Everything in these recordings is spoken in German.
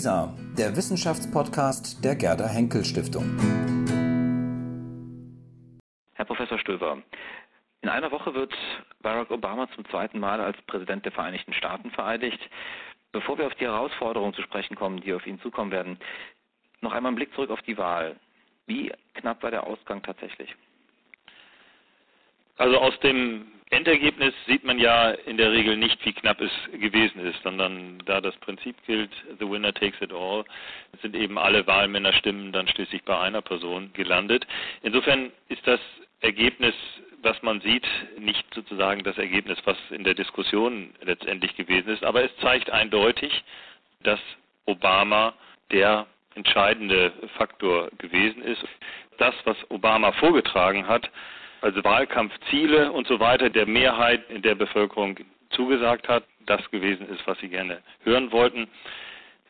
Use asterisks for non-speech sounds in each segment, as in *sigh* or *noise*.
WISA, der Wissenschaftspodcast der Gerda Henkel Stiftung. Herr Professor Stöver, in einer Woche wird Barack Obama zum zweiten Mal als Präsident der Vereinigten Staaten vereidigt. Bevor wir auf die Herausforderungen zu sprechen kommen, die auf ihn zukommen werden, noch einmal ein Blick zurück auf die Wahl. Wie knapp war der Ausgang tatsächlich? Also aus dem Endergebnis sieht man ja in der Regel nicht, wie knapp es gewesen ist, sondern da das Prinzip gilt, the winner takes it all, sind eben alle Wahlmännerstimmen dann schließlich bei einer Person gelandet. Insofern ist das Ergebnis, was man sieht, nicht sozusagen das Ergebnis, was in der Diskussion letztendlich gewesen ist, aber es zeigt eindeutig, dass Obama der entscheidende Faktor gewesen ist. Das, was Obama vorgetragen hat, also Wahlkampfziele und so weiter der Mehrheit der Bevölkerung zugesagt hat, das gewesen ist, was sie gerne hören wollten.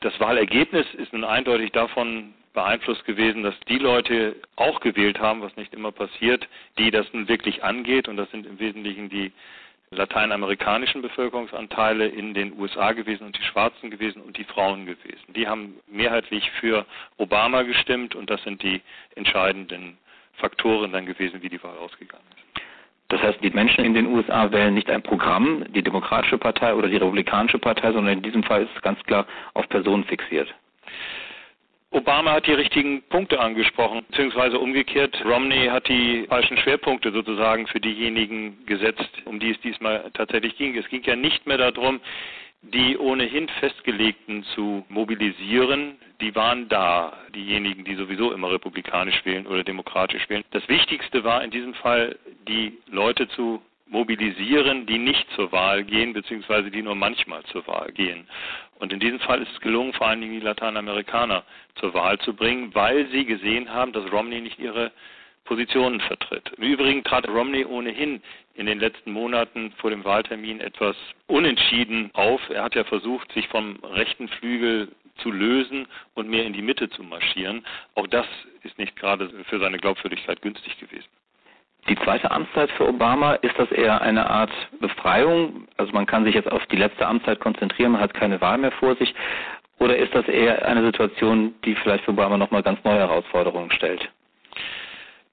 Das Wahlergebnis ist nun eindeutig davon beeinflusst gewesen, dass die Leute auch gewählt haben, was nicht immer passiert, die das nun wirklich angeht. Und das sind im Wesentlichen die lateinamerikanischen Bevölkerungsanteile in den USA gewesen und die Schwarzen gewesen und die Frauen gewesen. Die haben mehrheitlich für Obama gestimmt und das sind die entscheidenden Faktoren dann gewesen, wie die Wahl ausgegangen ist. Das heißt, die Menschen in den USA wählen nicht ein Programm, die Demokratische Partei oder die Republikanische Partei, sondern in diesem Fall ist es ganz klar auf Personen fixiert. Obama hat die richtigen Punkte angesprochen, beziehungsweise umgekehrt, Romney hat die falschen Schwerpunkte sozusagen für diejenigen gesetzt, um die es diesmal tatsächlich ging. Es ging ja nicht mehr darum, die ohnehin festgelegten zu mobilisieren, die waren da, diejenigen, die sowieso immer republikanisch wählen oder demokratisch wählen. Das Wichtigste war in diesem Fall, die Leute zu mobilisieren, die nicht zur Wahl gehen, beziehungsweise die nur manchmal zur Wahl gehen. Und in diesem Fall ist es gelungen, vor allen Dingen die Lateinamerikaner zur Wahl zu bringen, weil sie gesehen haben, dass Romney nicht ihre Positionen vertritt. Im Übrigen trat Romney ohnehin in den letzten Monaten vor dem Wahltermin etwas unentschieden auf. Er hat ja versucht, sich vom rechten Flügel zu lösen und mehr in die Mitte zu marschieren. Auch das ist nicht gerade für seine Glaubwürdigkeit günstig gewesen. Die zweite Amtszeit für Obama, ist das eher eine Art Befreiung? Also man kann sich jetzt auf die letzte Amtszeit konzentrieren, man hat keine Wahl mehr vor sich. Oder ist das eher eine Situation, die vielleicht für Obama nochmal ganz neue Herausforderungen stellt?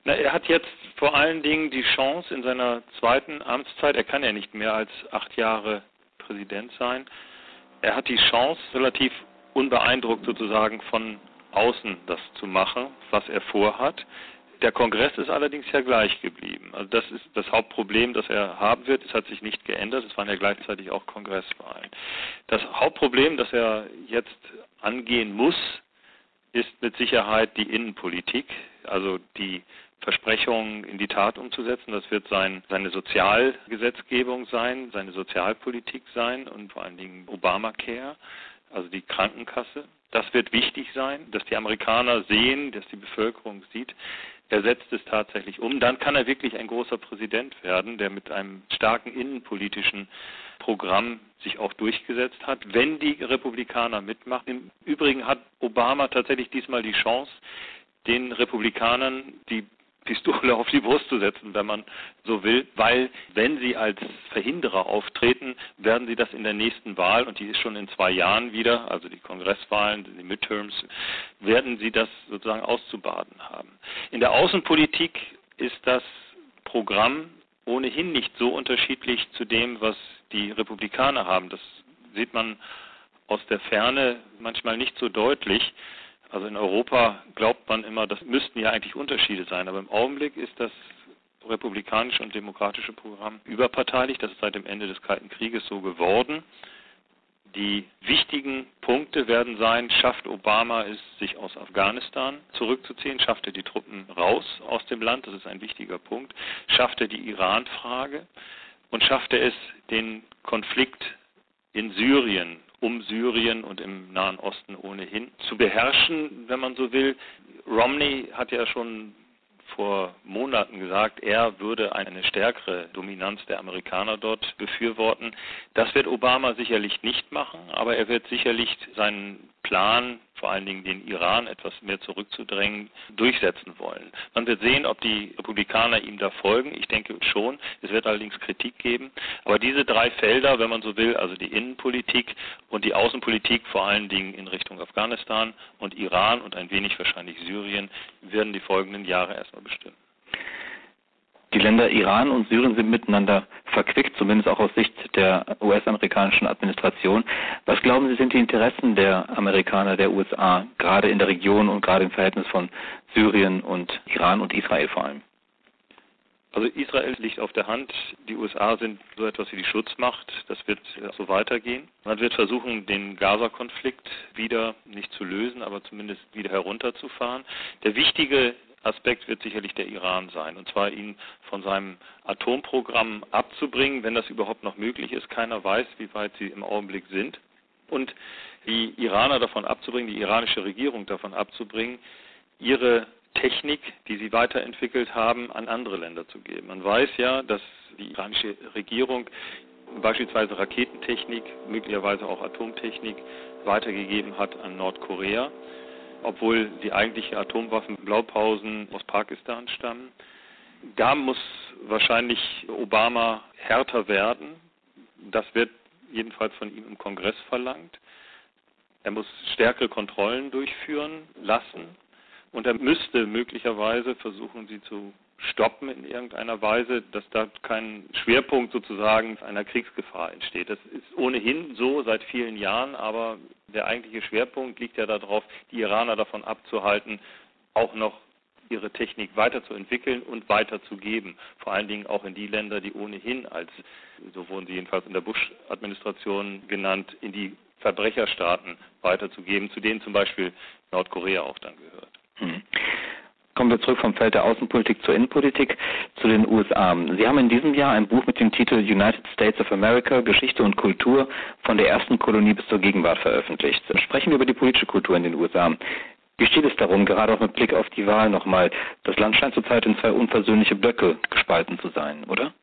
Na, er hat jetzt vor allen Dingen die Chance in seiner zweiten Amtszeit, er kann ja nicht mehr als acht Jahre Präsident sein, er hat die Chance, relativ unbeeindruckt sozusagen von außen das zu machen, was er vorhat. Der Kongress ist allerdings ja gleich geblieben. Also das ist das Hauptproblem, das er haben wird. Es hat sich nicht geändert. Es waren ja gleichzeitig auch Kongresswahlen. Das Hauptproblem, das er jetzt angehen muss, ist mit Sicherheit die Innenpolitik, also die Versprechungen in die Tat umzusetzen. Das wird sein, seine Sozialgesetzgebung sein, seine Sozialpolitik sein und vor allen Dingen Obamacare, also die Krankenkasse. Das wird wichtig sein, dass die Amerikaner sehen, dass die Bevölkerung sieht, er setzt es tatsächlich um. Dann kann er wirklich ein großer Präsident werden, der mit einem starken innenpolitischen Programm sich auch durchgesetzt hat, wenn die Republikaner mitmachen. Im Übrigen hat Obama tatsächlich diesmal die Chance, den Republikanern die Pistole auf die Brust zu setzen, wenn man so will, weil wenn sie als Verhinderer auftreten, werden sie das in der nächsten Wahl, und die ist schon in zwei Jahren wieder, also die Kongresswahlen, die Midterms, werden sie das sozusagen auszubaden haben. In der Außenpolitik ist das Programm ohnehin nicht so unterschiedlich zu dem, was die Republikaner haben. Das sieht man aus der Ferne manchmal nicht so deutlich. Also in Europa glaubt man immer, das müssten ja eigentlich Unterschiede sein, aber im Augenblick ist das republikanische und demokratische Programm überparteilich. Das ist seit dem Ende des Kalten Krieges so geworden. Die wichtigen Punkte werden sein, schafft Obama es, sich aus Afghanistan zurückzuziehen, schafft er die Truppen raus aus dem Land, das ist ein wichtiger Punkt, schafft er die Iran-Frage und schafft er es, den Konflikt in Syrien um Syrien und im Nahen Osten ohnehin zu beherrschen, wenn man so will. Romney hat ja schon vor Monaten gesagt, er würde eine stärkere Dominanz der Amerikaner dort befürworten. Das wird Obama sicherlich nicht machen, aber er wird sicherlich seinen Plan, vor allen Dingen den Iran etwas mehr zurückzudrängen, durchsetzen wollen. Man wird sehen, ob die Republikaner ihm da folgen. Ich denke schon. Es wird allerdings Kritik geben. Aber diese drei Felder, wenn man so will, also die Innenpolitik und die Außenpolitik, vor allen Dingen in Richtung Afghanistan und Iran und ein wenig wahrscheinlich Syrien, werden die folgenden Jahre erstmal bestimmen. Die Länder Iran und Syrien sind miteinander verquickt, zumindest auch aus Sicht der US-amerikanischen Administration. Was glauben Sie, sind die Interessen der Amerikaner, der USA, gerade in der Region und gerade im Verhältnis von Syrien und Iran und Israel vor allem? Also Israel liegt auf der Hand. Die USA sind so etwas wie die Schutzmacht. Das wird so weitergehen. Man wird versuchen, den Gaza-Konflikt wieder nicht zu lösen, aber zumindest wieder herunterzufahren. Der wichtige Aspekt wird sicherlich der Iran sein, und zwar ihn von seinem Atomprogramm abzubringen, wenn das überhaupt noch möglich ist. Keiner weiß, wie weit sie im Augenblick sind. Und die Iraner davon abzubringen, die iranische Regierung davon abzubringen, ihre Technik, die sie weiterentwickelt haben, an andere Länder zu geben. Man weiß ja, dass die iranische Regierung beispielsweise Raketentechnik, möglicherweise auch Atomtechnik weitergegeben hat an Nordkorea obwohl die eigentliche Atomwaffenblaupausen aus Pakistan stammen. Da muss wahrscheinlich Obama härter werden. Das wird jedenfalls von ihm im Kongress verlangt. Er muss stärkere Kontrollen durchführen lassen und er müsste möglicherweise versuchen, sie zu stoppen in irgendeiner Weise, dass da kein Schwerpunkt sozusagen einer Kriegsgefahr entsteht. Das ist ohnehin so seit vielen Jahren, aber der eigentliche Schwerpunkt liegt ja darauf, die Iraner davon abzuhalten, auch noch ihre Technik weiterzuentwickeln und weiterzugeben. Vor allen Dingen auch in die Länder, die ohnehin als, so wurden sie jedenfalls in der Bush-Administration genannt, in die Verbrecherstaaten weiterzugeben, zu denen zum Beispiel Nordkorea auch dann gehört. Hm. Kommen wir zurück vom Feld der Außenpolitik zur Innenpolitik zu den USA. Sie haben in diesem Jahr ein Buch mit dem Titel United States of America, Geschichte und Kultur von der ersten Kolonie bis zur Gegenwart veröffentlicht. Sprechen wir über die politische Kultur in den USA. Wie steht es darum, gerade auch mit Blick auf die Wahl nochmal? Das Land scheint zurzeit in zwei unversöhnliche Blöcke gespalten zu sein, oder?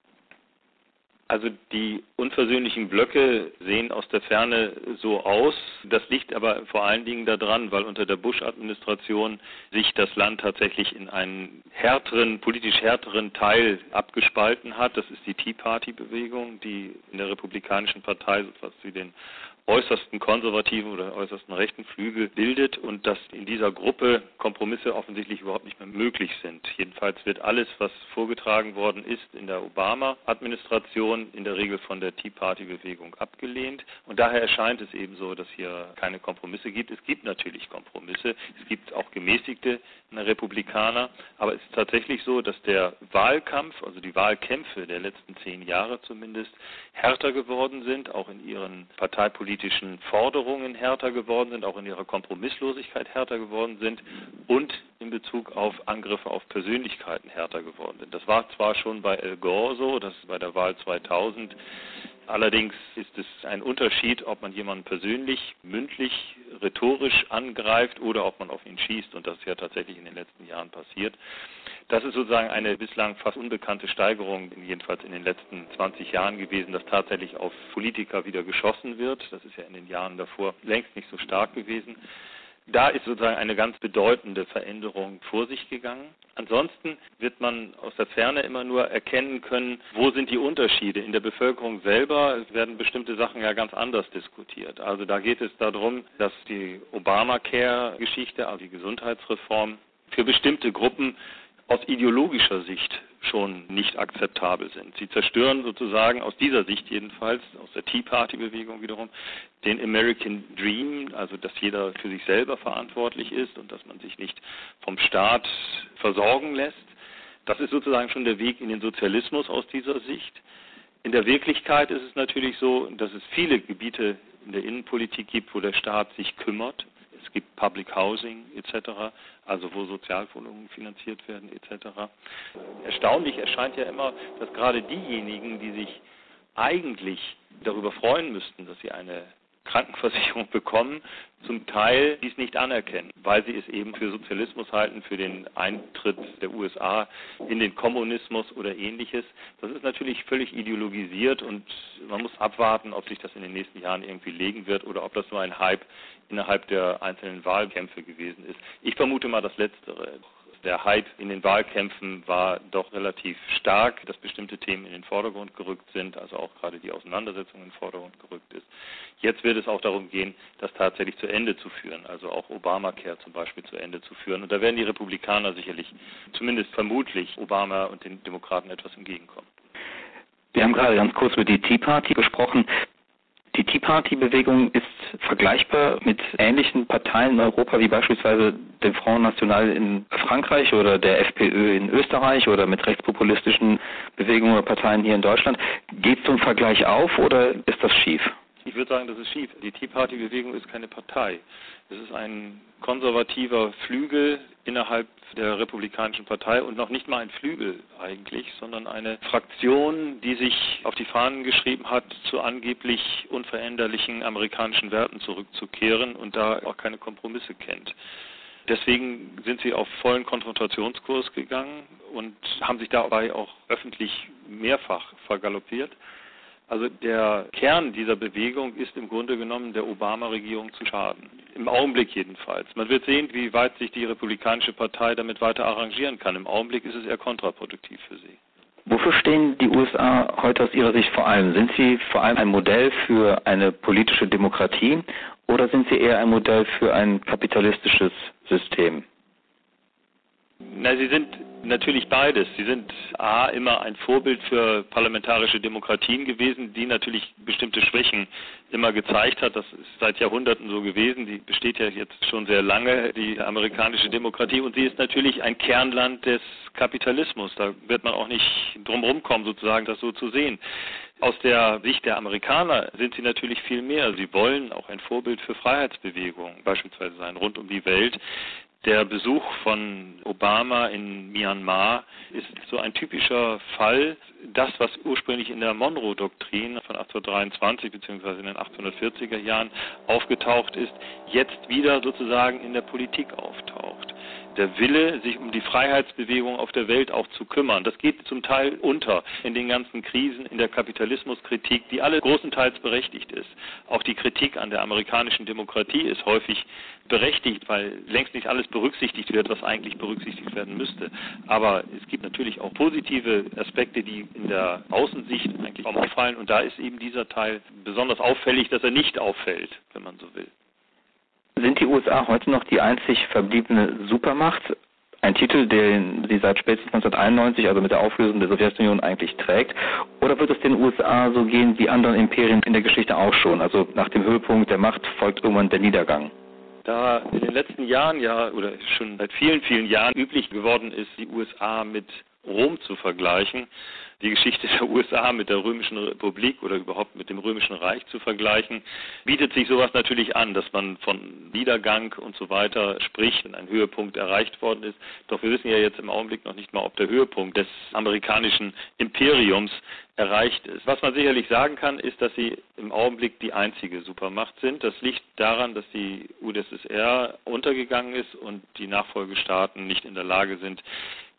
Also die unversöhnlichen Blöcke sehen aus der Ferne so aus. Das liegt aber vor allen Dingen daran, weil unter der Bush-Administration sich das Land tatsächlich in einen härteren, politisch härteren Teil abgespalten hat. Das ist die Tea Party-Bewegung, die in der Republikanischen Partei so etwas wie den äußersten konservativen oder äußersten rechten Flügel bildet und dass in dieser Gruppe Kompromisse offensichtlich überhaupt nicht mehr möglich sind. Jedenfalls wird alles, was vorgetragen worden ist in der Obama-Administration, in der Regel von der Tea Party-Bewegung abgelehnt. Und daher erscheint es eben so, dass hier keine Kompromisse gibt. Es gibt natürlich Kompromisse. Es gibt auch gemäßigte Republikaner. Aber es ist tatsächlich so, dass der Wahlkampf, also die Wahlkämpfe der letzten zehn Jahre zumindest, härter geworden sind, auch in ihren parteipolitischen politischen Forderungen härter geworden sind, auch in ihrer Kompromisslosigkeit härter geworden sind und in Bezug auf Angriffe auf Persönlichkeiten härter geworden sind. Das war zwar schon bei Al Gore so, das ist bei der Wahl 2000 Allerdings ist es ein Unterschied, ob man jemanden persönlich, mündlich, rhetorisch angreift oder ob man auf ihn schießt. Und das ist ja tatsächlich in den letzten Jahren passiert. Das ist sozusagen eine bislang fast unbekannte Steigerung, jedenfalls in den letzten 20 Jahren gewesen, dass tatsächlich auf Politiker wieder geschossen wird. Das ist ja in den Jahren davor längst nicht so stark gewesen. Da ist sozusagen eine ganz bedeutende Veränderung vor sich gegangen. Ansonsten wird man aus der Ferne immer nur erkennen können, wo sind die Unterschiede. In der Bevölkerung selber werden bestimmte Sachen ja ganz anders diskutiert. Also da geht es darum, dass die Obamacare-Geschichte, also die Gesundheitsreform, für bestimmte Gruppen aus ideologischer Sicht schon nicht akzeptabel sind. Sie zerstören sozusagen aus dieser Sicht jedenfalls, aus der Tea Party-Bewegung wiederum, den American Dream, also dass jeder für sich selber verantwortlich ist und dass man sich nicht vom Staat versorgen lässt. Das ist sozusagen schon der Weg in den Sozialismus aus dieser Sicht. In der Wirklichkeit ist es natürlich so, dass es viele Gebiete in der Innenpolitik gibt, wo der Staat sich kümmert es gibt Public Housing etc., also wo Sozialwohnungen finanziert werden etc. Erstaunlich erscheint ja immer, dass gerade diejenigen, die sich eigentlich darüber freuen müssten, dass sie eine Krankenversicherung bekommen, zum Teil dies nicht anerkennen, weil sie es eben für Sozialismus halten, für den Eintritt der USA in den Kommunismus oder ähnliches. Das ist natürlich völlig ideologisiert und man muss abwarten, ob sich das in den nächsten Jahren irgendwie legen wird oder ob das nur ein Hype innerhalb der einzelnen Wahlkämpfe gewesen ist. Ich vermute mal das Letztere der Hype in den Wahlkämpfen war doch relativ stark, dass bestimmte Themen in den Vordergrund gerückt sind, also auch gerade die Auseinandersetzung in den Vordergrund gerückt ist. Jetzt wird es auch darum gehen, das tatsächlich zu Ende zu führen, also auch Obamacare zum Beispiel zu Ende zu führen. Und da werden die Republikaner sicherlich, zumindest vermutlich, Obama und den Demokraten etwas entgegenkommen. Wir haben gerade ganz kurz über die Tea Party gesprochen. Die Tea Party-Bewegung ist vergleichbar mit ähnlichen Parteien in Europa wie beispielsweise dem Front National in Frankreich oder der FPÖ in Österreich oder mit rechtspopulistischen Bewegungen oder Parteien hier in Deutschland. Geht zum Vergleich auf oder ist das schief? Ich würde sagen, das ist schief. Die Tea Party-Bewegung ist keine Partei. Es ist ein konservativer Flügel innerhalb der Republikanischen Partei und noch nicht mal ein Flügel eigentlich, sondern eine Fraktion, die sich auf die Fahnen geschrieben hat, zu angeblich unveränderlichen amerikanischen Werten zurückzukehren und da auch keine Kompromisse kennt. Deswegen sind sie auf vollen Konfrontationskurs gegangen und haben sich dabei auch öffentlich mehrfach vergaloppiert. Also der Kern dieser Bewegung ist im Grunde genommen der Obama-Regierung zu schaden. Im Augenblick jedenfalls. Man wird sehen, wie weit sich die Republikanische Partei damit weiter arrangieren kann. Im Augenblick ist es eher kontraproduktiv für sie. Wofür stehen die USA heute aus Ihrer Sicht vor allem? Sind sie vor allem ein Modell für eine politische Demokratie oder sind sie eher ein Modell für ein kapitalistisches System? Na, sie sind natürlich beides. Sie sind A, immer ein Vorbild für parlamentarische Demokratien gewesen, die natürlich bestimmte Schwächen immer gezeigt hat. Das ist seit Jahrhunderten so gewesen. Die besteht ja jetzt schon sehr lange, die amerikanische Demokratie. Und sie ist natürlich ein Kernland des Kapitalismus. Da wird man auch nicht drum rumkommen, sozusagen, das so zu sehen. Aus der Sicht der Amerikaner sind sie natürlich viel mehr. Sie wollen auch ein Vorbild für Freiheitsbewegungen beispielsweise sein, rund um die Welt. Der Besuch von Obama in Myanmar ist so ein typischer Fall. Das, was ursprünglich in der Monroe-Doktrin von 1823 bzw. in den 1840er Jahren aufgetaucht ist, jetzt wieder sozusagen in der Politik auftaucht der Wille, sich um die Freiheitsbewegung auf der Welt auch zu kümmern. Das geht zum Teil unter in den ganzen Krisen, in der Kapitalismuskritik, die alle großenteils berechtigt ist. Auch die Kritik an der amerikanischen Demokratie ist häufig berechtigt, weil längst nicht alles berücksichtigt wird, was eigentlich berücksichtigt werden müsste. Aber es gibt natürlich auch positive Aspekte, die in der Außensicht eigentlich auffallen. Und da ist eben dieser Teil besonders auffällig, dass er nicht auffällt, wenn man so will. Sind die USA heute noch die einzig verbliebene Supermacht? Ein Titel, den sie seit spätestens 1991, also mit der Auflösung der Sowjetunion, eigentlich trägt? Oder wird es den USA so gehen wie anderen Imperien in der Geschichte auch schon? Also nach dem Höhepunkt der Macht folgt irgendwann der Niedergang. Da in den letzten Jahren ja oder schon seit vielen, vielen Jahren üblich geworden ist, die USA mit Rom zu vergleichen, die Geschichte der USA mit der Römischen Republik oder überhaupt mit dem Römischen Reich zu vergleichen, bietet sich sowas natürlich an, dass man von Niedergang und so weiter spricht und ein Höhepunkt erreicht worden ist. Doch wir wissen ja jetzt im Augenblick noch nicht mal, ob der Höhepunkt des amerikanischen Imperiums erreicht ist. Was man sicherlich sagen kann, ist, dass sie im Augenblick die einzige Supermacht sind. Das liegt daran, dass die UdSSR untergegangen ist und die Nachfolgestaaten nicht in der Lage sind,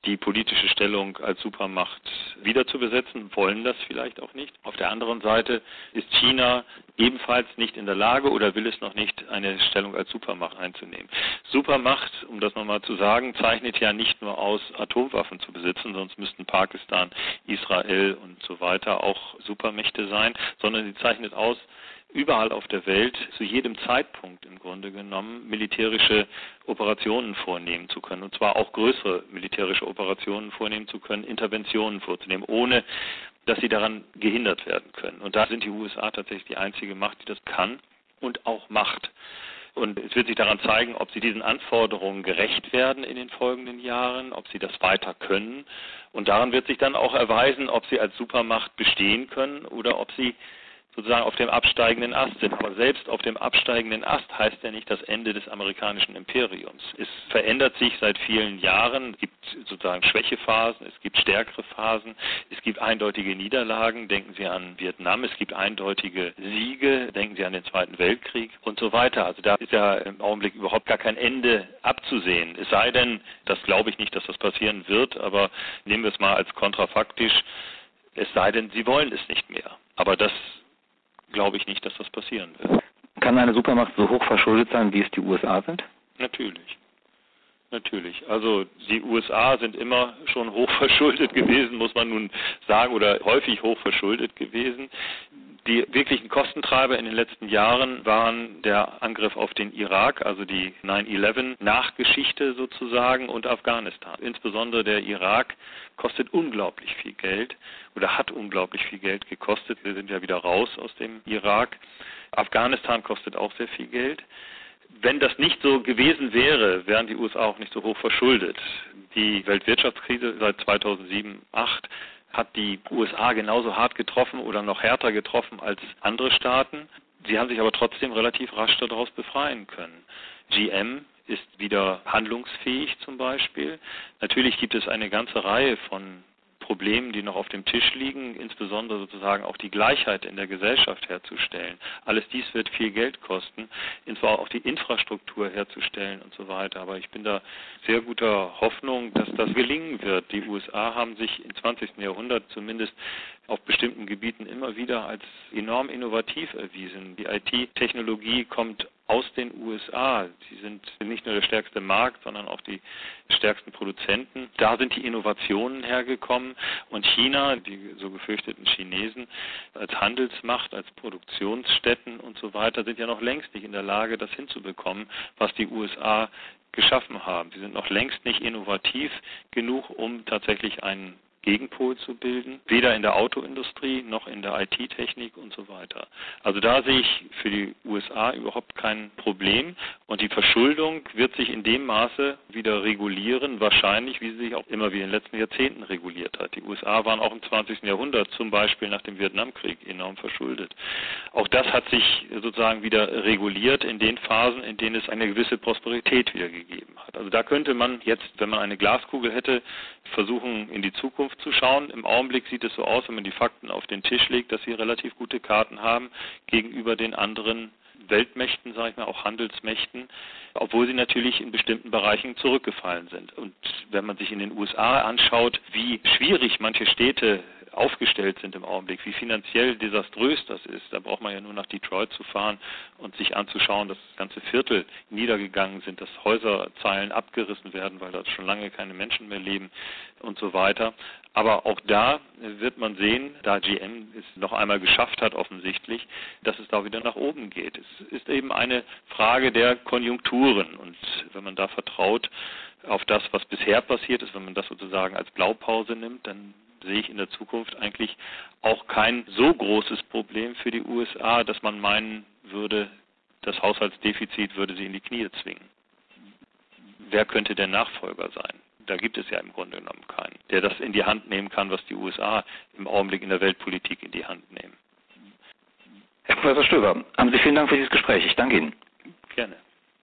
die politische Stellung als Supermacht wieder zu besetzen, wollen das vielleicht auch nicht. Auf der anderen Seite ist China ebenfalls nicht in der Lage oder will es noch nicht, eine Stellung als Supermacht einzunehmen. Supermacht, um das nochmal zu sagen, zeichnet ja nicht nur aus, Atomwaffen zu besitzen, sonst müssten Pakistan, Israel und so weiter auch Supermächte sein, sondern sie zeichnet aus, überall auf der Welt zu jedem Zeitpunkt im Grunde genommen militärische Operationen vornehmen zu können, und zwar auch größere militärische Operationen vornehmen zu können, Interventionen vorzunehmen, ohne dass sie daran gehindert werden können. Und da sind die USA tatsächlich die einzige Macht, die das kann und auch macht. Und es wird sich daran zeigen, ob sie diesen Anforderungen gerecht werden in den folgenden Jahren, ob sie das weiter können. Und daran wird sich dann auch erweisen, ob sie als Supermacht bestehen können oder ob sie sozusagen auf dem absteigenden Ast sind. Aber selbst auf dem absteigenden Ast heißt ja nicht das Ende des amerikanischen Imperiums. Es verändert sich seit vielen Jahren. Es gibt sozusagen Schwächephasen, es gibt stärkere Phasen, es gibt eindeutige Niederlagen. Denken Sie an Vietnam, es gibt eindeutige Siege. Denken Sie an den Zweiten Weltkrieg und so weiter. Also da ist ja im Augenblick überhaupt gar kein Ende abzusehen. Es sei denn, das glaube ich nicht, dass das passieren wird, aber nehmen wir es mal als kontrafaktisch, es sei denn, sie wollen es nicht mehr. Aber das glaube ich nicht, dass das passieren wird. Kann eine Supermacht so hoch verschuldet sein, wie es die USA sind? Natürlich. Natürlich. Also die USA sind immer schon hoch *laughs* verschuldet gewesen, muss man nun sagen, oder häufig hoch verschuldet gewesen. Die wirklichen Kostentreiber in den letzten Jahren waren der Angriff auf den Irak, also die 9-11-Nachgeschichte sozusagen und Afghanistan. Insbesondere der Irak kostet unglaublich viel Geld oder hat unglaublich viel Geld gekostet. Wir sind ja wieder raus aus dem Irak. Afghanistan kostet auch sehr viel Geld. Wenn das nicht so gewesen wäre, wären die USA auch nicht so hoch verschuldet. Die Weltwirtschaftskrise seit 2007, 2008 hat die USA genauso hart getroffen oder noch härter getroffen als andere Staaten. Sie haben sich aber trotzdem relativ rasch daraus befreien können. GM ist wieder handlungsfähig zum Beispiel. Natürlich gibt es eine ganze Reihe von Problemen, die noch auf dem Tisch liegen, insbesondere sozusagen auch die Gleichheit in der Gesellschaft herzustellen. Alles dies wird viel Geld kosten, insbesondere auch die Infrastruktur herzustellen und so weiter. Aber ich bin da sehr guter Hoffnung, dass das gelingen wird. Die USA haben sich im 20. Jahrhundert zumindest auf bestimmten Gebieten immer wieder als enorm innovativ erwiesen. Die IT-Technologie kommt aus den USA. Sie sind nicht nur der stärkste Markt, sondern auch die stärksten Produzenten. Da sind die Innovationen hergekommen und China, die so gefürchteten Chinesen, als Handelsmacht, als Produktionsstätten und so weiter, sind ja noch längst nicht in der Lage, das hinzubekommen, was die USA geschaffen haben. Sie sind noch längst nicht innovativ genug, um tatsächlich einen Gegenpol zu bilden, weder in der Autoindustrie noch in der IT-Technik und so weiter. Also da sehe ich für die USA überhaupt kein Problem und die Verschuldung wird sich in dem Maße wieder regulieren, wahrscheinlich, wie sie sich auch immer wie in den letzten Jahrzehnten reguliert hat. Die USA waren auch im 20. Jahrhundert zum Beispiel nach dem Vietnamkrieg enorm verschuldet. Auch das hat sich sozusagen wieder reguliert in den Phasen, in denen es eine gewisse Prosperität wieder gegeben hat. Also da könnte man jetzt, wenn man eine Glaskugel hätte, versuchen in die Zukunft zu schauen. Im Augenblick sieht es so aus, wenn man die Fakten auf den Tisch legt, dass sie relativ gute Karten haben gegenüber den anderen Weltmächten, sage ich mal, auch Handelsmächten, obwohl sie natürlich in bestimmten Bereichen zurückgefallen sind. Und wenn man sich in den USA anschaut, wie schwierig manche Städte aufgestellt sind im Augenblick, wie finanziell desaströs das ist. Da braucht man ja nur nach Detroit zu fahren und sich anzuschauen, dass ganze Viertel niedergegangen sind, dass Häuserzeilen abgerissen werden, weil dort schon lange keine Menschen mehr leben und so weiter. Aber auch da wird man sehen, da GM es noch einmal geschafft hat offensichtlich, dass es da wieder nach oben geht. Es ist eben eine Frage der Konjunkturen und wenn man da vertraut auf das, was bisher passiert ist, wenn man das sozusagen als Blaupause nimmt, dann sehe ich in der Zukunft eigentlich auch kein so großes Problem für die USA, dass man meinen würde, das Haushaltsdefizit würde sie in die Knie zwingen. Wer könnte der Nachfolger sein? Da gibt es ja im Grunde genommen keinen, der das in die Hand nehmen kann, was die USA im Augenblick in der Weltpolitik in die Hand nehmen. Herr Professor Stöber, haben Sie vielen Dank für dieses Gespräch. Ich danke Ihnen.